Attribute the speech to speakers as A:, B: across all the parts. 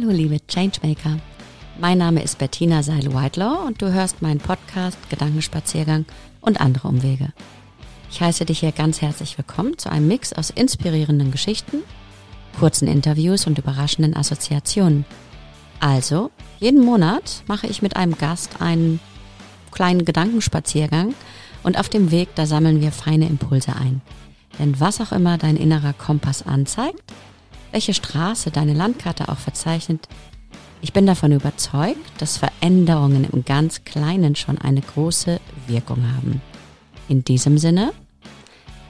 A: Hallo liebe Changemaker. Mein Name ist Bettina Seil-Whitelaw und du hörst meinen Podcast Gedankenspaziergang und andere Umwege. Ich heiße dich hier ganz herzlich willkommen zu einem Mix aus inspirierenden Geschichten, kurzen Interviews und überraschenden Assoziationen. Also, jeden Monat mache ich mit einem Gast einen kleinen Gedankenspaziergang und auf dem Weg, da sammeln wir feine Impulse ein. Denn was auch immer dein innerer Kompass anzeigt, welche Straße deine Landkarte auch verzeichnet, ich bin davon überzeugt, dass Veränderungen im ganz Kleinen schon eine große Wirkung haben. In diesem Sinne,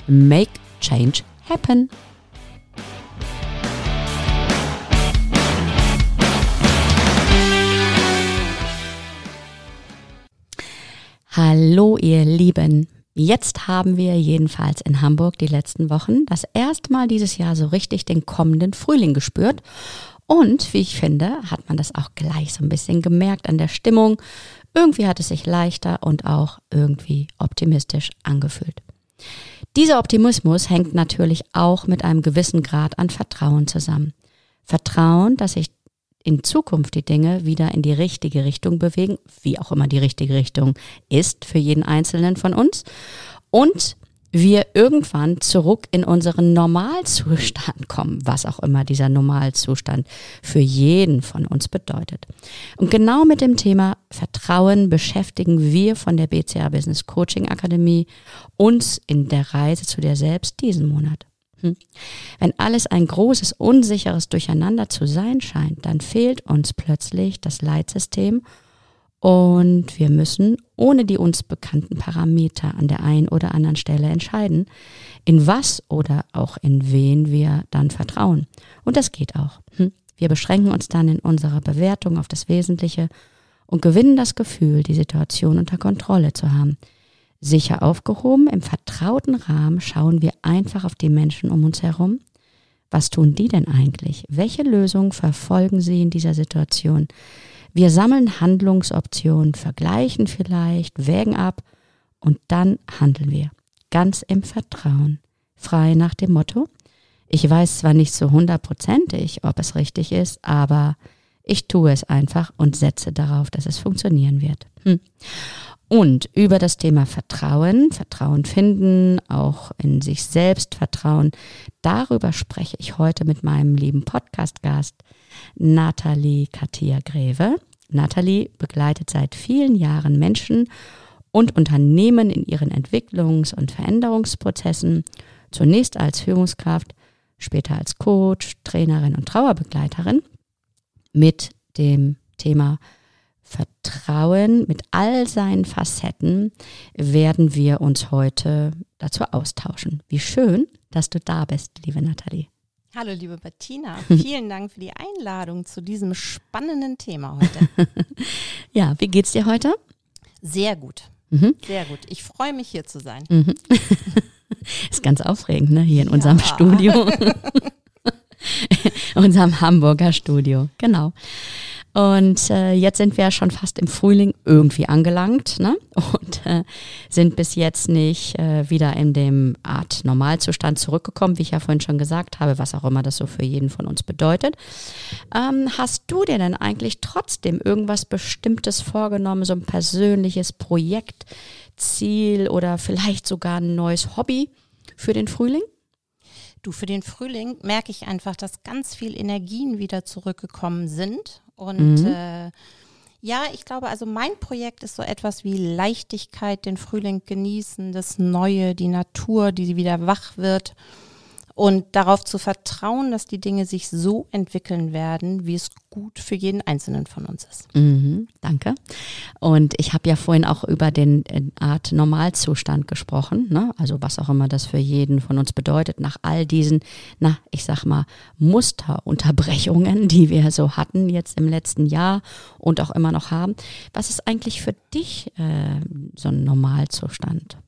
A: make change happen. Hallo ihr Lieben. Jetzt haben wir jedenfalls in Hamburg die letzten Wochen das erste Mal dieses Jahr so richtig den kommenden Frühling gespürt und wie ich finde, hat man das auch gleich so ein bisschen gemerkt an der Stimmung. Irgendwie hat es sich leichter und auch irgendwie optimistisch angefühlt. Dieser Optimismus hängt natürlich auch mit einem gewissen Grad an Vertrauen zusammen. Vertrauen, dass sich in Zukunft die Dinge wieder in die richtige Richtung bewegen, wie auch immer die richtige Richtung ist für jeden Einzelnen von uns. Und wir irgendwann zurück in unseren Normalzustand kommen, was auch immer dieser Normalzustand für jeden von uns bedeutet. Und genau mit dem Thema Vertrauen beschäftigen wir von der BCA Business Coaching Akademie uns in der Reise zu dir selbst diesen Monat. Hm. Wenn alles ein großes, unsicheres Durcheinander zu sein scheint, dann fehlt uns plötzlich das Leitsystem und wir müssen ohne die uns bekannten Parameter an der einen oder anderen Stelle entscheiden, in was oder auch in wen wir dann vertrauen. Und das geht auch. Hm? Wir beschränken uns dann in unserer Bewertung auf das Wesentliche und gewinnen das Gefühl, die Situation unter Kontrolle zu haben. Sicher aufgehoben, im vertrauten Rahmen schauen wir einfach auf die Menschen um uns herum. Was tun die denn eigentlich? Welche Lösungen verfolgen sie in dieser Situation? Wir sammeln Handlungsoptionen, vergleichen vielleicht, wägen ab und dann handeln wir. Ganz im Vertrauen. Frei nach dem Motto, ich weiß zwar nicht so hundertprozentig, ob es richtig ist, aber ich tue es einfach und setze darauf, dass es funktionieren wird. Hm. Und über das Thema Vertrauen, Vertrauen finden, auch in sich selbst Vertrauen, darüber spreche ich heute mit meinem lieben Podcast-Gast Nathalie Katia Greve. Nathalie begleitet seit vielen Jahren Menschen und Unternehmen in ihren Entwicklungs- und Veränderungsprozessen, zunächst als Führungskraft, später als Coach, Trainerin und Trauerbegleiterin mit dem Thema Vertrauen mit all seinen Facetten werden wir uns heute dazu austauschen. Wie schön, dass du da bist, liebe Nathalie.
B: Hallo, liebe Bettina. Vielen Dank für die Einladung zu diesem spannenden Thema heute.
A: ja, wie geht's dir heute?
B: Sehr gut. Mhm. Sehr gut. Ich freue mich, hier zu sein.
A: Mhm. Ist ganz aufregend, ne? Hier in ja. unserem Studio. unserem Hamburger Studio. Genau. Und äh, jetzt sind wir ja schon fast im Frühling irgendwie angelangt ne? und äh, sind bis jetzt nicht äh, wieder in dem Art Normalzustand zurückgekommen, wie ich ja vorhin schon gesagt habe, was auch immer das so für jeden von uns bedeutet. Ähm, hast du dir denn eigentlich trotzdem irgendwas Bestimmtes vorgenommen, so ein persönliches Projekt, Ziel oder vielleicht sogar ein neues Hobby für den Frühling?
B: Du, für den Frühling merke ich einfach, dass ganz viel Energien wieder zurückgekommen sind und mhm. äh, ja, ich glaube, also mein Projekt ist so etwas wie Leichtigkeit, den Frühling genießen, das Neue, die Natur, die wieder wach wird und darauf zu vertrauen, dass die Dinge sich so entwickeln werden, wie es gut für jeden Einzelnen von uns ist.
A: Mhm, danke. Und ich habe ja vorhin auch über den äh, Art Normalzustand gesprochen, ne? also was auch immer das für jeden von uns bedeutet, nach all diesen, na, ich sag mal, Musterunterbrechungen, die wir so hatten jetzt im letzten Jahr und auch immer noch haben. Was ist eigentlich für dich äh, so ein Normalzustand?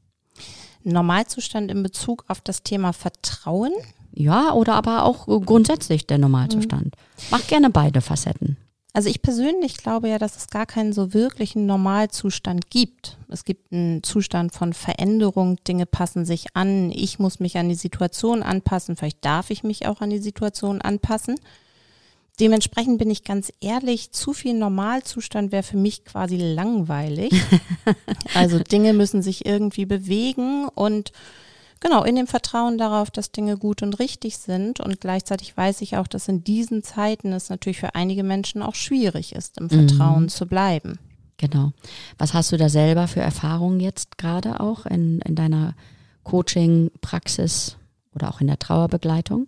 B: Normalzustand in Bezug auf das Thema Vertrauen?
A: Ja, oder aber auch grundsätzlich der Normalzustand. Mhm. Mach gerne beide Facetten.
B: Also ich persönlich glaube ja, dass es gar keinen so wirklichen Normalzustand gibt. Es gibt einen Zustand von Veränderung, Dinge passen sich an, ich muss mich an die Situation anpassen, vielleicht darf ich mich auch an die Situation anpassen. Dementsprechend bin ich ganz ehrlich, zu viel Normalzustand wäre für mich quasi langweilig. also Dinge müssen sich irgendwie bewegen und genau in dem Vertrauen darauf, dass Dinge gut und richtig sind. Und gleichzeitig weiß ich auch, dass in diesen Zeiten es natürlich für einige Menschen auch schwierig ist, im Vertrauen mhm. zu bleiben.
A: Genau. Was hast du da selber für Erfahrungen jetzt gerade auch in, in deiner Coaching-Praxis oder auch in der Trauerbegleitung?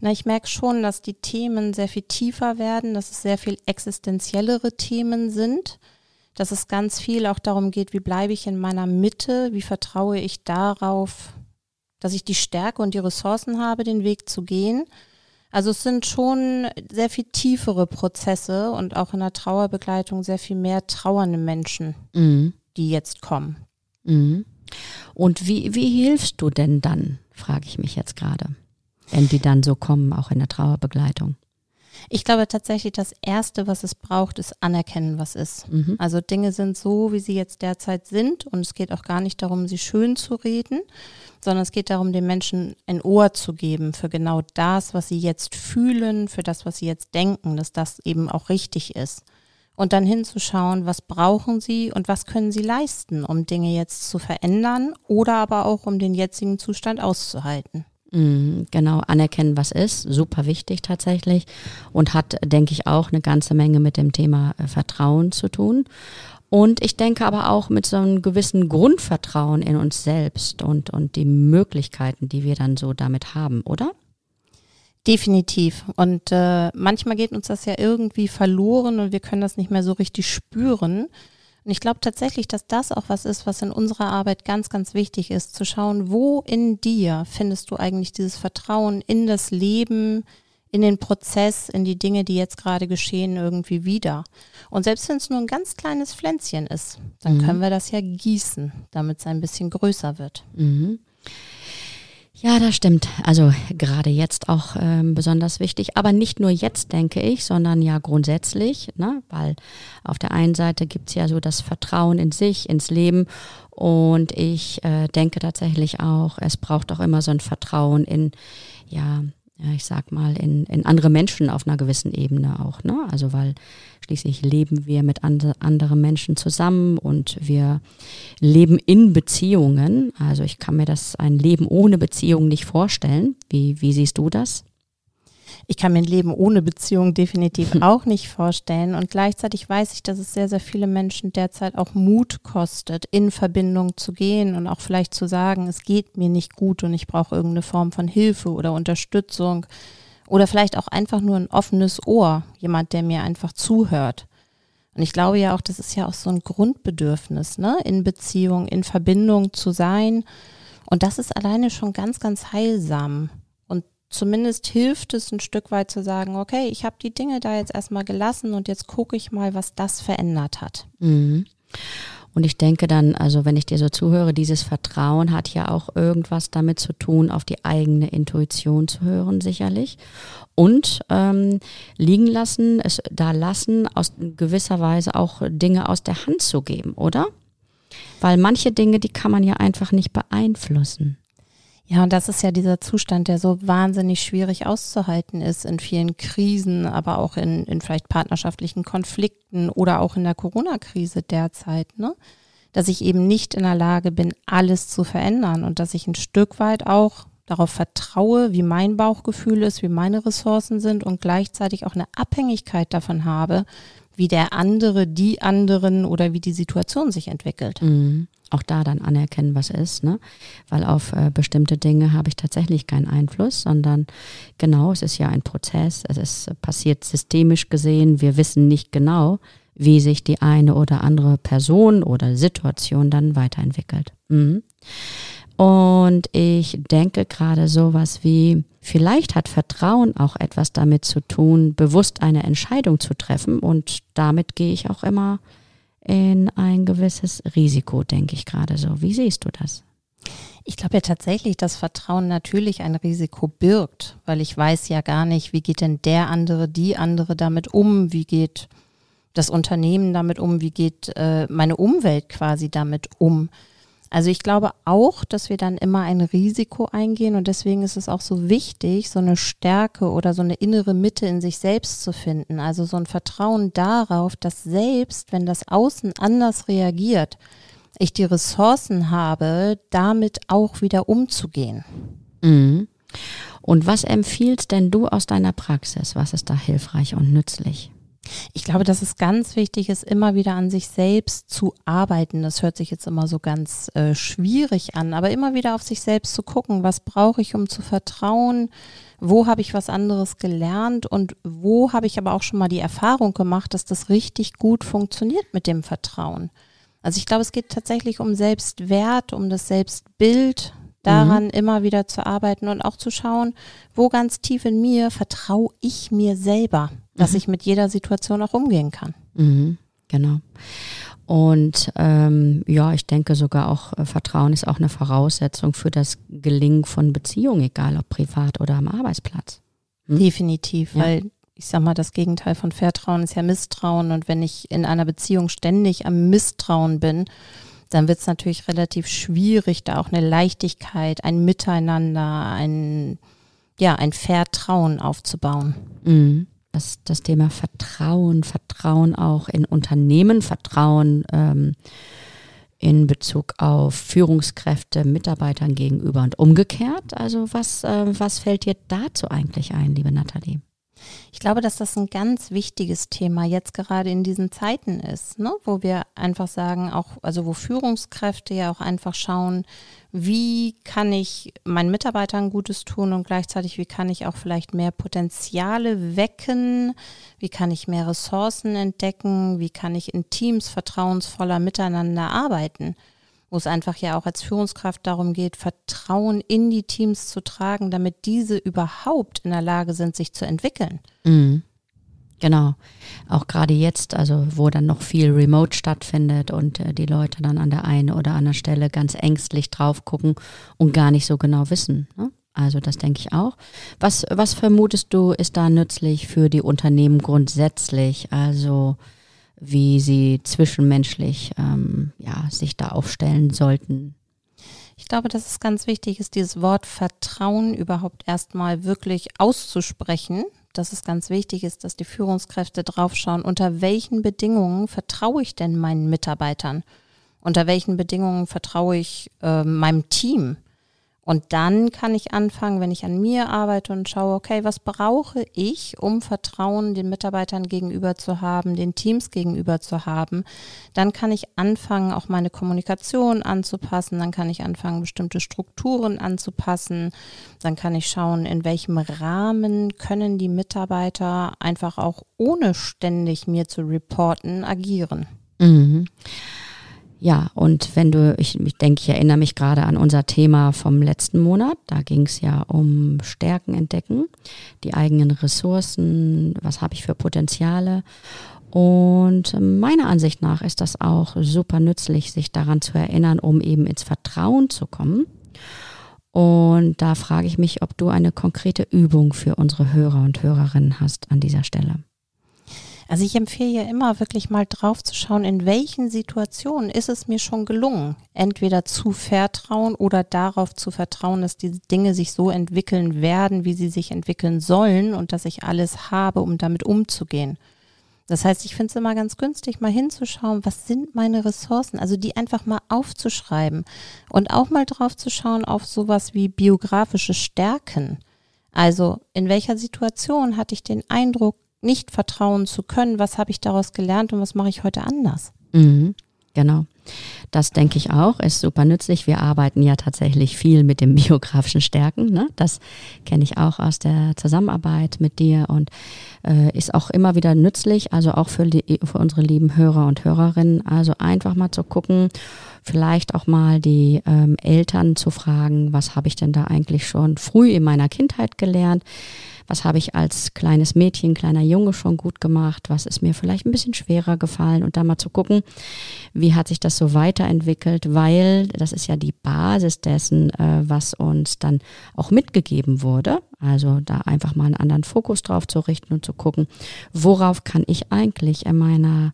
B: Na, ich merke schon, dass die Themen sehr viel tiefer werden, dass es sehr viel existenziellere Themen sind, dass es ganz viel auch darum geht, wie bleibe ich in meiner Mitte, wie vertraue ich darauf, dass ich die Stärke und die Ressourcen habe, den Weg zu gehen. Also es sind schon sehr viel tiefere Prozesse und auch in der Trauerbegleitung sehr viel mehr trauernde Menschen, mhm. die jetzt kommen.
A: Mhm. Und wie, wie hilfst du denn dann, frage ich mich jetzt gerade, wenn die dann so kommen, auch in der Trauerbegleitung?
B: Ich glaube tatsächlich, das Erste, was es braucht, ist anerkennen, was ist. Mhm. Also Dinge sind so, wie sie jetzt derzeit sind und es geht auch gar nicht darum, sie schön zu reden, sondern es geht darum, den Menschen ein Ohr zu geben für genau das, was sie jetzt fühlen, für das, was sie jetzt denken, dass das eben auch richtig ist. Und dann hinzuschauen, was brauchen sie und was können sie leisten, um Dinge jetzt zu verändern oder aber auch um den jetzigen Zustand auszuhalten.
A: Mhm, genau, anerkennen, was ist, super wichtig tatsächlich und hat, denke ich, auch eine ganze Menge mit dem Thema äh, Vertrauen zu tun. Und ich denke aber auch mit so einem gewissen Grundvertrauen in uns selbst und, und die Möglichkeiten, die wir dann so damit haben, oder?
B: Definitiv. Und äh, manchmal geht uns das ja irgendwie verloren und wir können das nicht mehr so richtig spüren. Und ich glaube tatsächlich, dass das auch was ist, was in unserer Arbeit ganz, ganz wichtig ist, zu schauen, wo in dir findest du eigentlich dieses Vertrauen in das Leben, in den Prozess, in die Dinge, die jetzt gerade geschehen, irgendwie wieder. Und selbst wenn es nur ein ganz kleines Pflänzchen ist, dann mhm. können wir das ja gießen, damit es ein bisschen größer wird.
A: Mhm. Ja, das stimmt. Also gerade jetzt auch ähm, besonders wichtig. Aber nicht nur jetzt, denke ich, sondern ja grundsätzlich, ne? weil auf der einen Seite gibt's ja so das Vertrauen in sich, ins Leben. Und ich äh, denke tatsächlich auch, es braucht auch immer so ein Vertrauen in, ja, ja, ich sag mal, in, in andere Menschen auf einer gewissen Ebene auch. Ne? Also weil schließlich leben wir mit and anderen Menschen zusammen und wir leben in Beziehungen. Also ich kann mir das ein Leben ohne Beziehung nicht vorstellen. Wie, wie siehst du das?
B: Ich kann mir ein Leben ohne Beziehung definitiv auch nicht vorstellen. Und gleichzeitig weiß ich, dass es sehr, sehr viele Menschen derzeit auch Mut kostet, in Verbindung zu gehen und auch vielleicht zu sagen, es geht mir nicht gut und ich brauche irgendeine Form von Hilfe oder Unterstützung. Oder vielleicht auch einfach nur ein offenes Ohr, jemand, der mir einfach zuhört. Und ich glaube ja auch, das ist ja auch so ein Grundbedürfnis, ne? In Beziehung, in Verbindung zu sein. Und das ist alleine schon ganz, ganz heilsam zumindest hilft es ein Stück weit zu sagen, okay, ich habe die Dinge da jetzt erstmal gelassen und jetzt gucke ich mal, was das verändert hat.
A: Mhm. Und ich denke dann, also wenn ich dir so zuhöre, dieses Vertrauen hat ja auch irgendwas damit zu tun, auf die eigene Intuition zu hören, sicherlich. Und ähm, liegen lassen, es da lassen, aus gewisser Weise auch Dinge aus der Hand zu geben, oder? Weil manche Dinge, die kann man ja einfach nicht beeinflussen.
B: Ja, und das ist ja dieser Zustand, der so wahnsinnig schwierig auszuhalten ist in vielen Krisen, aber auch in, in vielleicht partnerschaftlichen Konflikten oder auch in der Corona-Krise derzeit, ne? Dass ich eben nicht in der Lage bin, alles zu verändern und dass ich ein Stück weit auch darauf vertraue, wie mein Bauchgefühl ist, wie meine Ressourcen sind und gleichzeitig auch eine Abhängigkeit davon habe, wie der andere, die anderen oder wie die Situation sich entwickelt.
A: Mhm auch da dann anerkennen, was ist, ne? Weil auf äh, bestimmte Dinge habe ich tatsächlich keinen Einfluss, sondern genau, es ist ja ein Prozess, es ist passiert systemisch gesehen, wir wissen nicht genau, wie sich die eine oder andere Person oder Situation dann weiterentwickelt. Mhm. Und ich denke gerade sowas wie, vielleicht hat Vertrauen auch etwas damit zu tun, bewusst eine Entscheidung zu treffen und damit gehe ich auch immer in ein gewisses Risiko, denke ich gerade so. Wie siehst du das?
B: Ich glaube ja tatsächlich, dass Vertrauen natürlich ein Risiko birgt, weil ich weiß ja gar nicht, wie geht denn der andere, die andere damit um, wie geht das Unternehmen damit um, wie geht äh, meine Umwelt quasi damit um. Also ich glaube auch, dass wir dann immer ein Risiko eingehen und deswegen ist es auch so wichtig, so eine Stärke oder so eine innere Mitte in sich selbst zu finden. Also so ein Vertrauen darauf, dass selbst, wenn das Außen anders reagiert, ich die Ressourcen habe, damit auch wieder umzugehen.
A: Mhm. Und was empfiehlst denn du aus deiner Praxis? Was ist da hilfreich und nützlich?
B: Ich glaube, dass es ganz wichtig ist, immer wieder an sich selbst zu arbeiten. Das hört sich jetzt immer so ganz äh, schwierig an, aber immer wieder auf sich selbst zu gucken, was brauche ich, um zu vertrauen, wo habe ich was anderes gelernt und wo habe ich aber auch schon mal die Erfahrung gemacht, dass das richtig gut funktioniert mit dem Vertrauen. Also ich glaube, es geht tatsächlich um Selbstwert, um das Selbstbild, daran mhm. immer wieder zu arbeiten und auch zu schauen, wo ganz tief in mir vertraue ich mir selber, dass mhm. ich mit jeder Situation auch umgehen kann.
A: Mhm. Genau. Und ähm, ja, ich denke sogar auch, äh, Vertrauen ist auch eine Voraussetzung für das Gelingen von Beziehungen, egal ob privat oder am Arbeitsplatz.
B: Hm? Definitiv, ja. weil ich sag mal, das Gegenteil von Vertrauen ist ja Misstrauen. Und wenn ich in einer Beziehung ständig am Misstrauen bin, dann wird es natürlich relativ schwierig, da auch eine Leichtigkeit, ein Miteinander, ein, ja, ein Vertrauen aufzubauen.
A: Mhm. Das, das Thema Vertrauen, Vertrauen auch in Unternehmen, Vertrauen ähm, in Bezug auf Führungskräfte, Mitarbeitern gegenüber und umgekehrt. Also was, äh, was fällt dir dazu eigentlich ein, liebe Nathalie?
B: Ich glaube, dass das ein ganz wichtiges Thema jetzt gerade in diesen Zeiten ist, ne? wo wir einfach sagen, auch, also wo Führungskräfte ja auch einfach schauen, wie kann ich meinen Mitarbeitern Gutes tun und gleichzeitig, wie kann ich auch vielleicht mehr Potenziale wecken, wie kann ich mehr Ressourcen entdecken, wie kann ich in Teams vertrauensvoller miteinander arbeiten wo es einfach ja auch als Führungskraft darum geht, Vertrauen in die Teams zu tragen, damit diese überhaupt in der Lage sind, sich zu entwickeln.
A: Mhm. Genau. Auch gerade jetzt, also wo dann noch viel Remote stattfindet und äh, die Leute dann an der einen oder anderen Stelle ganz ängstlich drauf gucken und gar nicht so genau wissen. Ne? Also das denke ich auch. Was, was vermutest du, ist da nützlich für die Unternehmen grundsätzlich? Also wie sie zwischenmenschlich ähm, ja, sich da aufstellen sollten.
B: Ich glaube, dass es ganz wichtig ist, dieses Wort Vertrauen überhaupt erstmal wirklich auszusprechen. Dass es ganz wichtig ist, dass die Führungskräfte draufschauen, unter welchen Bedingungen vertraue ich denn meinen Mitarbeitern? Unter welchen Bedingungen vertraue ich äh, meinem Team? Und dann kann ich anfangen, wenn ich an mir arbeite und schaue, okay, was brauche ich, um Vertrauen den Mitarbeitern gegenüber zu haben, den Teams gegenüber zu haben, dann kann ich anfangen, auch meine Kommunikation anzupassen, dann kann ich anfangen, bestimmte Strukturen anzupassen, dann kann ich schauen, in welchem Rahmen können die Mitarbeiter einfach auch ohne ständig mir zu reporten agieren.
A: Mhm. Ja, und wenn du, ich, ich denke, ich erinnere mich gerade an unser Thema vom letzten Monat. Da ging es ja um Stärken entdecken, die eigenen Ressourcen, was habe ich für Potenziale. Und meiner Ansicht nach ist das auch super nützlich, sich daran zu erinnern, um eben ins Vertrauen zu kommen. Und da frage ich mich, ob du eine konkrete Übung für unsere Hörer und Hörerinnen hast an dieser Stelle.
B: Also ich empfehle ja immer wirklich mal drauf zu schauen, in welchen Situationen ist es mir schon gelungen, entweder zu vertrauen oder darauf zu vertrauen, dass die Dinge sich so entwickeln werden, wie sie sich entwickeln sollen und dass ich alles habe, um damit umzugehen. Das heißt, ich finde es immer ganz günstig, mal hinzuschauen, was sind meine Ressourcen, also die einfach mal aufzuschreiben und auch mal drauf zu schauen auf sowas wie biografische Stärken. Also in welcher Situation hatte ich den Eindruck, nicht vertrauen zu können, was habe ich daraus gelernt und was mache ich heute anders.
A: Mhm, genau. Das denke ich auch, ist super nützlich. Wir arbeiten ja tatsächlich viel mit den biografischen Stärken. Ne? Das kenne ich auch aus der Zusammenarbeit mit dir und äh, ist auch immer wieder nützlich, also auch für, die, für unsere lieben Hörer und Hörerinnen. Also einfach mal zu gucken, vielleicht auch mal die ähm, Eltern zu fragen, was habe ich denn da eigentlich schon früh in meiner Kindheit gelernt? Was habe ich als kleines Mädchen, kleiner Junge schon gut gemacht, was ist mir vielleicht ein bisschen schwerer gefallen? Und da mal zu gucken, wie hat sich das so weiterentwickelt, weil das ist ja die Basis dessen, äh, was uns dann auch mitgegeben wurde. Also da einfach mal einen anderen Fokus drauf zu richten und zu gucken, worauf kann ich eigentlich in meiner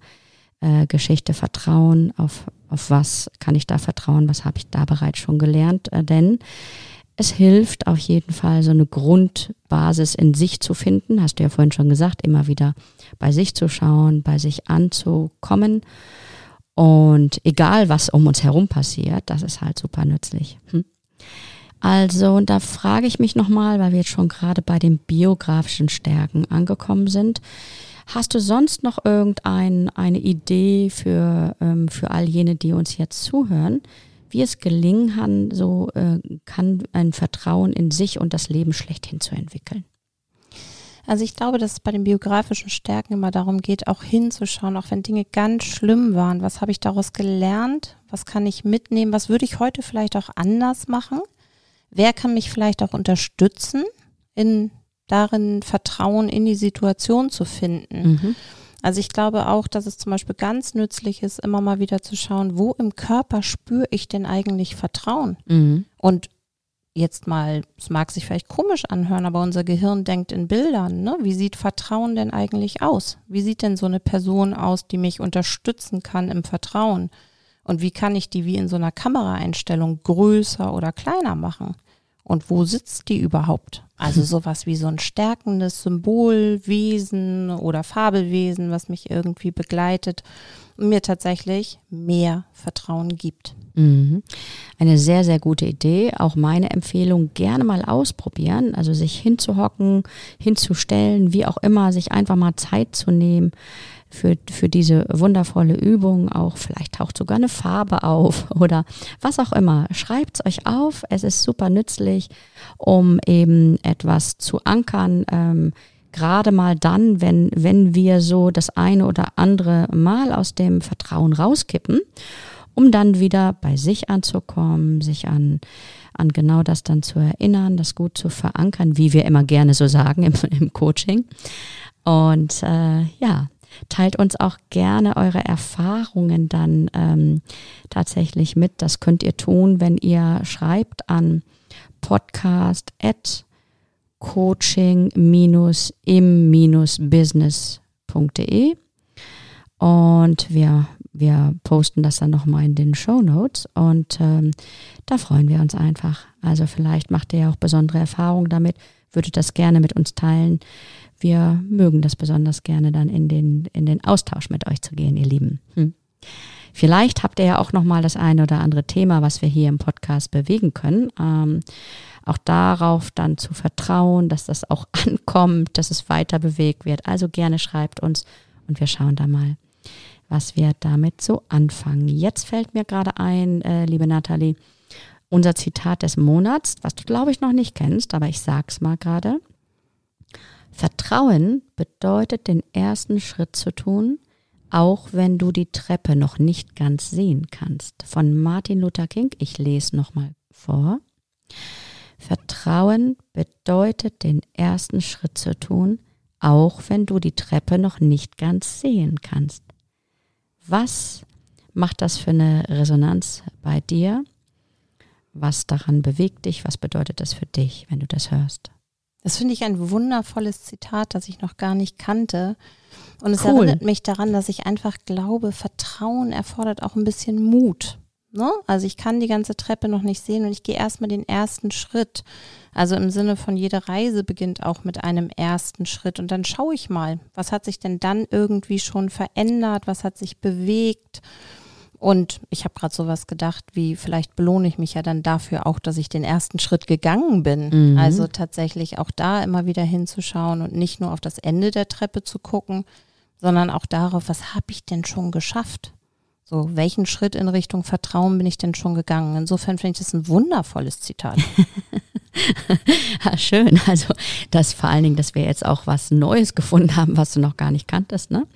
A: äh, Geschichte vertrauen, auf, auf was kann ich da vertrauen, was habe ich da bereits schon gelernt, äh, denn es hilft auf jeden Fall, so eine Grundbasis in sich zu finden, hast du ja vorhin schon gesagt, immer wieder bei sich zu schauen, bei sich anzukommen. Und egal, was um uns herum passiert, das ist halt super nützlich. Hm? Also, und da frage ich mich nochmal, weil wir jetzt schon gerade bei den biografischen Stärken angekommen sind. Hast du sonst noch irgendeine eine Idee für, ähm, für all jene, die uns jetzt zuhören, wie es gelingen kann, so äh, kann ein Vertrauen in sich und das Leben schlechthin zu entwickeln?
B: Also ich glaube, dass es bei den biografischen Stärken immer darum geht, auch hinzuschauen, auch wenn Dinge ganz schlimm waren. Was habe ich daraus gelernt? Was kann ich mitnehmen? Was würde ich heute vielleicht auch anders machen? Wer kann mich vielleicht auch unterstützen, in darin Vertrauen in die Situation zu finden? Mhm. Also ich glaube auch, dass es zum Beispiel ganz nützlich ist, immer mal wieder zu schauen, wo im Körper spüre ich denn eigentlich Vertrauen? Mhm. Und jetzt mal, es mag sich vielleicht komisch anhören, aber unser Gehirn denkt in Bildern. Ne? Wie sieht Vertrauen denn eigentlich aus? Wie sieht denn so eine Person aus, die mich unterstützen kann im Vertrauen? Und wie kann ich die wie in so einer Kameraeinstellung größer oder kleiner machen? Und wo sitzt die überhaupt? Also sowas wie so ein stärkendes Symbolwesen oder Fabelwesen, was mich irgendwie begleitet und mir tatsächlich mehr Vertrauen gibt.
A: Mhm. Eine sehr, sehr gute Idee. Auch meine Empfehlung, gerne mal ausprobieren. Also sich hinzuhocken, hinzustellen, wie auch immer, sich einfach mal Zeit zu nehmen für, für diese wundervolle Übung. Auch vielleicht taucht sogar eine Farbe auf oder was auch immer. Schreibt es euch auf. Es ist super nützlich, um eben etwas zu ankern. Ähm, Gerade mal dann, wenn, wenn wir so das eine oder andere Mal aus dem Vertrauen rauskippen, um dann wieder bei sich anzukommen, sich an an genau das dann zu erinnern, das gut zu verankern, wie wir immer gerne so sagen im, im Coaching. Und äh, ja, Teilt uns auch gerne eure Erfahrungen dann ähm, tatsächlich mit. Das könnt ihr tun, wenn ihr schreibt an podcast at coaching-im-business.de und wir, wir posten das dann nochmal in den Show Notes und ähm, da freuen wir uns einfach. Also vielleicht macht ihr ja auch besondere Erfahrungen damit, würdet das gerne mit uns teilen wir mögen das besonders gerne dann in den, in den Austausch mit euch zu gehen, ihr Lieben. Hm. Vielleicht habt ihr ja auch noch mal das eine oder andere Thema, was wir hier im Podcast bewegen können. Ähm, auch darauf dann zu vertrauen, dass das auch ankommt, dass es weiter bewegt wird. Also gerne schreibt uns und wir schauen da mal, was wir damit so anfangen. Jetzt fällt mir gerade ein, äh, liebe Nathalie, unser Zitat des Monats, was du glaube ich noch nicht kennst, aber ich sag's mal gerade. Vertrauen bedeutet, den ersten Schritt zu tun, auch wenn du die Treppe noch nicht ganz sehen kannst. Von Martin Luther King, ich lese nochmal vor. Vertrauen bedeutet, den ersten Schritt zu tun, auch wenn du die Treppe noch nicht ganz sehen kannst. Was macht das für eine Resonanz bei dir? Was daran bewegt dich? Was bedeutet das für dich, wenn du das hörst?
B: Das finde ich ein wundervolles Zitat, das ich noch gar nicht kannte. Und es cool. erinnert mich daran, dass ich einfach glaube, Vertrauen erfordert auch ein bisschen Mut. Ne? Also ich kann die ganze Treppe noch nicht sehen und ich gehe erstmal den ersten Schritt. Also im Sinne von jede Reise beginnt auch mit einem ersten Schritt und dann schaue ich mal, was hat sich denn dann irgendwie schon verändert, was hat sich bewegt und ich habe gerade sowas gedacht, wie vielleicht belohne ich mich ja dann dafür auch, dass ich den ersten Schritt gegangen bin. Mhm. Also tatsächlich auch da immer wieder hinzuschauen und nicht nur auf das Ende der Treppe zu gucken, sondern auch darauf, was habe ich denn schon geschafft? So, welchen Schritt in Richtung Vertrauen bin ich denn schon gegangen? Insofern finde ich das ein wundervolles Zitat.
A: ja, schön. Also das vor allen Dingen, dass wir jetzt auch was Neues gefunden haben, was du noch gar nicht kanntest. Ne?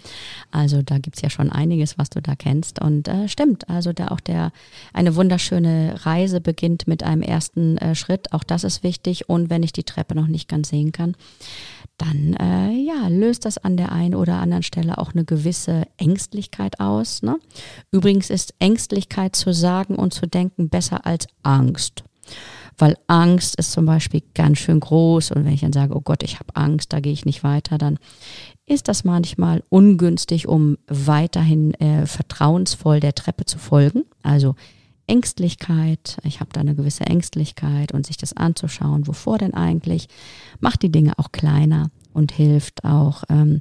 A: Also da gibt's ja schon einiges, was du da kennst. Und äh, stimmt, also da auch der eine wunderschöne Reise beginnt mit einem ersten äh, Schritt. Auch das ist wichtig. Und wenn ich die Treppe noch nicht ganz sehen kann, dann äh, ja, löst das an der einen oder anderen Stelle auch eine gewisse Ängstlichkeit aus. Ne? Übrigens ist Ängstlichkeit zu sagen und zu denken besser als Angst weil Angst ist zum Beispiel ganz schön groß und wenn ich dann sage, oh Gott, ich habe Angst, da gehe ich nicht weiter, dann ist das manchmal ungünstig, um weiterhin äh, vertrauensvoll der Treppe zu folgen. Also Ängstlichkeit, ich habe da eine gewisse Ängstlichkeit und sich das anzuschauen, wovor denn eigentlich, macht die Dinge auch kleiner und hilft auch ähm,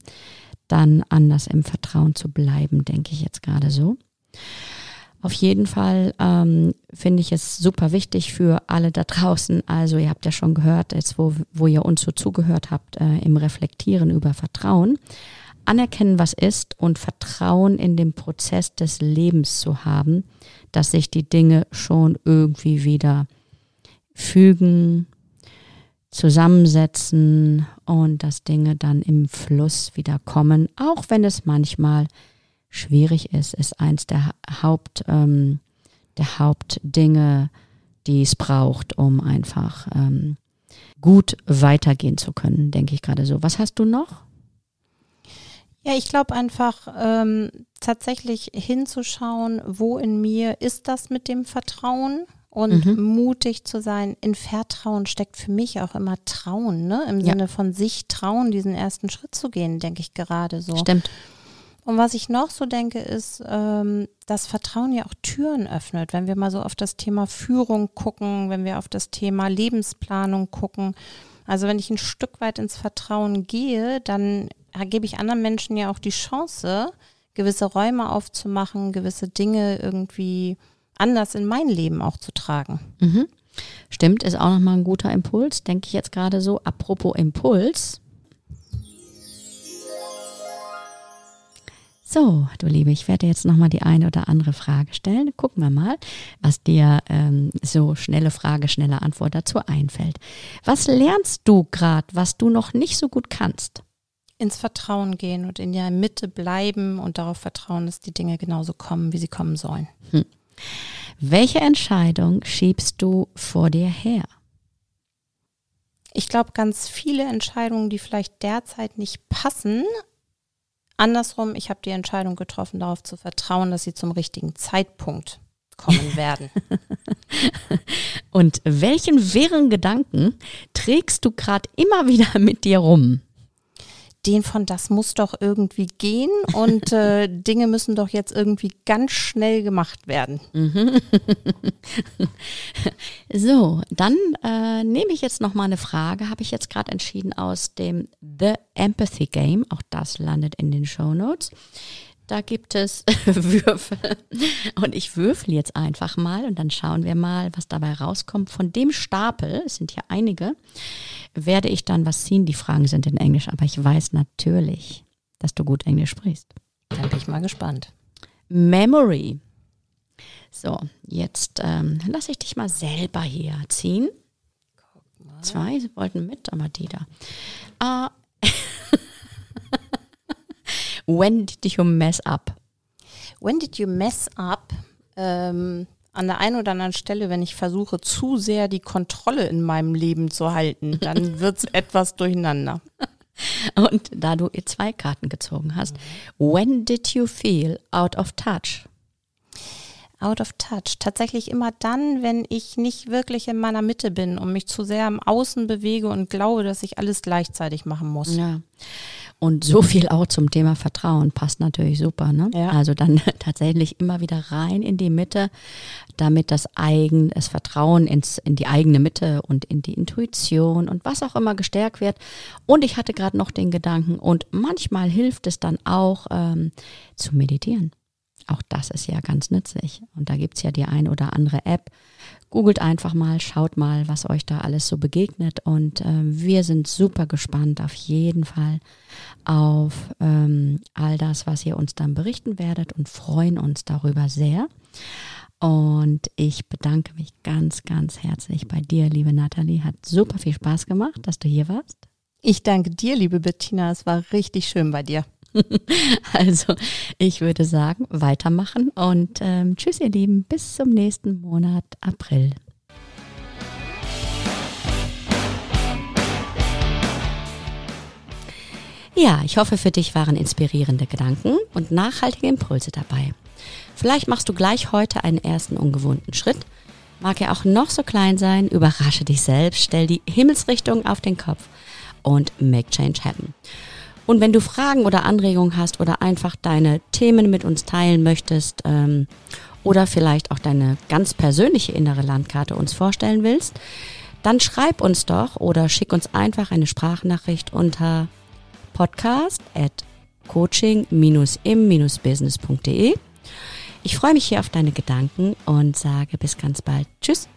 A: dann anders im Vertrauen zu bleiben, denke ich jetzt gerade so. Auf jeden Fall ähm, finde ich es super wichtig für alle da draußen. Also ihr habt ja schon gehört, jetzt wo, wo ihr uns so zugehört habt äh, im Reflektieren über Vertrauen. Anerkennen, was ist und Vertrauen in den Prozess des Lebens zu haben, dass sich die Dinge schon irgendwie wieder fügen, zusammensetzen und dass Dinge dann im Fluss wieder kommen, auch wenn es manchmal schwierig ist, ist eins der Haupt, ähm, der Hauptdinge, die es braucht, um einfach ähm, gut weitergehen zu können, denke ich gerade so. Was hast du noch?
B: Ja, ich glaube einfach ähm, tatsächlich hinzuschauen, wo in mir ist das mit dem Vertrauen und mhm. mutig zu sein. In Vertrauen steckt für mich auch immer Trauen, ne? Im ja. Sinne von sich trauen, diesen ersten Schritt zu gehen, denke ich gerade so.
A: Stimmt.
B: Und was ich noch so denke, ist, ähm, dass Vertrauen ja auch Türen öffnet. Wenn wir mal so auf das Thema Führung gucken, wenn wir auf das Thema Lebensplanung gucken. Also wenn ich ein Stück weit ins Vertrauen gehe, dann gebe ich anderen Menschen ja auch die Chance, gewisse Räume aufzumachen, gewisse Dinge irgendwie anders in mein Leben auch zu tragen.
A: Mhm. Stimmt, ist auch nochmal ein guter Impuls, denke ich jetzt gerade so. Apropos Impuls, So, du Liebe, ich werde jetzt nochmal die eine oder andere Frage stellen. Gucken wir mal, was dir ähm, so schnelle Frage, schnelle Antwort dazu einfällt. Was lernst du gerade, was du noch nicht so gut kannst?
B: Ins Vertrauen gehen und in der Mitte bleiben und darauf vertrauen, dass die Dinge genauso kommen, wie sie kommen sollen. Hm.
A: Welche Entscheidung schiebst du vor dir her?
B: Ich glaube, ganz viele Entscheidungen, die vielleicht derzeit nicht passen, Andersrum, ich habe die Entscheidung getroffen, darauf zu vertrauen, dass sie zum richtigen Zeitpunkt kommen werden.
A: Und welchen wirren Gedanken trägst du gerade immer wieder mit dir rum?
B: Den von das muss doch irgendwie gehen und äh, Dinge müssen doch jetzt irgendwie ganz schnell gemacht werden. Mhm.
A: so, dann äh, nehme ich jetzt noch mal eine Frage, habe ich jetzt gerade entschieden aus dem The Empathy Game, auch das landet in den Show Notes. Da gibt es Würfel. Und ich würfel jetzt einfach mal und dann schauen wir mal, was dabei rauskommt. Von dem Stapel, es sind hier einige, werde ich dann was ziehen. Die Fragen sind in Englisch, aber ich weiß natürlich, dass du gut Englisch sprichst.
B: Dann bin ich mal gespannt.
A: Memory. So, jetzt ähm, lasse ich dich mal selber hier ziehen. Zwei wollten mit, aber die da. Uh, When did you mess up?
B: When did you mess up? Ähm, an der einen oder anderen Stelle, wenn ich versuche, zu sehr die Kontrolle in meinem Leben zu halten, dann wird es etwas durcheinander.
A: Und da du zwei Karten gezogen hast, when did you feel out of touch?
B: Out of touch. Tatsächlich immer dann, wenn ich nicht wirklich in meiner Mitte bin und mich zu sehr im Außen bewege und glaube, dass ich alles gleichzeitig machen muss.
A: Ja. Und so viel auch zum Thema Vertrauen passt natürlich super. Ne? Ja. Also dann tatsächlich immer wieder rein in die Mitte, damit das eigen, das Vertrauen ins, in die eigene Mitte und in die Intuition und was auch immer gestärkt wird. Und ich hatte gerade noch den Gedanken, und manchmal hilft es dann auch ähm, zu meditieren. Auch das ist ja ganz nützlich. Und da gibt es ja die ein oder andere App. Googelt einfach mal, schaut mal, was euch da alles so begegnet. Und äh, wir sind super gespannt auf jeden Fall auf ähm, all das, was ihr uns dann berichten werdet und freuen uns darüber sehr. Und ich bedanke mich ganz, ganz herzlich bei dir, liebe Nathalie. Hat super viel Spaß gemacht, dass du hier warst.
B: Ich danke dir, liebe Bettina. Es war richtig schön bei dir.
A: Also, ich würde sagen, weitermachen und ähm, tschüss, ihr Lieben, bis zum nächsten Monat April. Ja, ich hoffe, für dich waren inspirierende Gedanken und nachhaltige Impulse dabei. Vielleicht machst du gleich heute einen ersten ungewohnten Schritt. Mag er auch noch so klein sein, überrasche dich selbst, stell die Himmelsrichtung auf den Kopf und make change happen. Und wenn du Fragen oder Anregungen hast oder einfach deine Themen mit uns teilen möchtest ähm, oder vielleicht auch deine ganz persönliche innere Landkarte uns vorstellen willst, dann schreib uns doch oder schick uns einfach eine Sprachnachricht unter podcast at coaching-im-business.de. Ich freue mich hier auf deine Gedanken und sage bis ganz bald. Tschüss.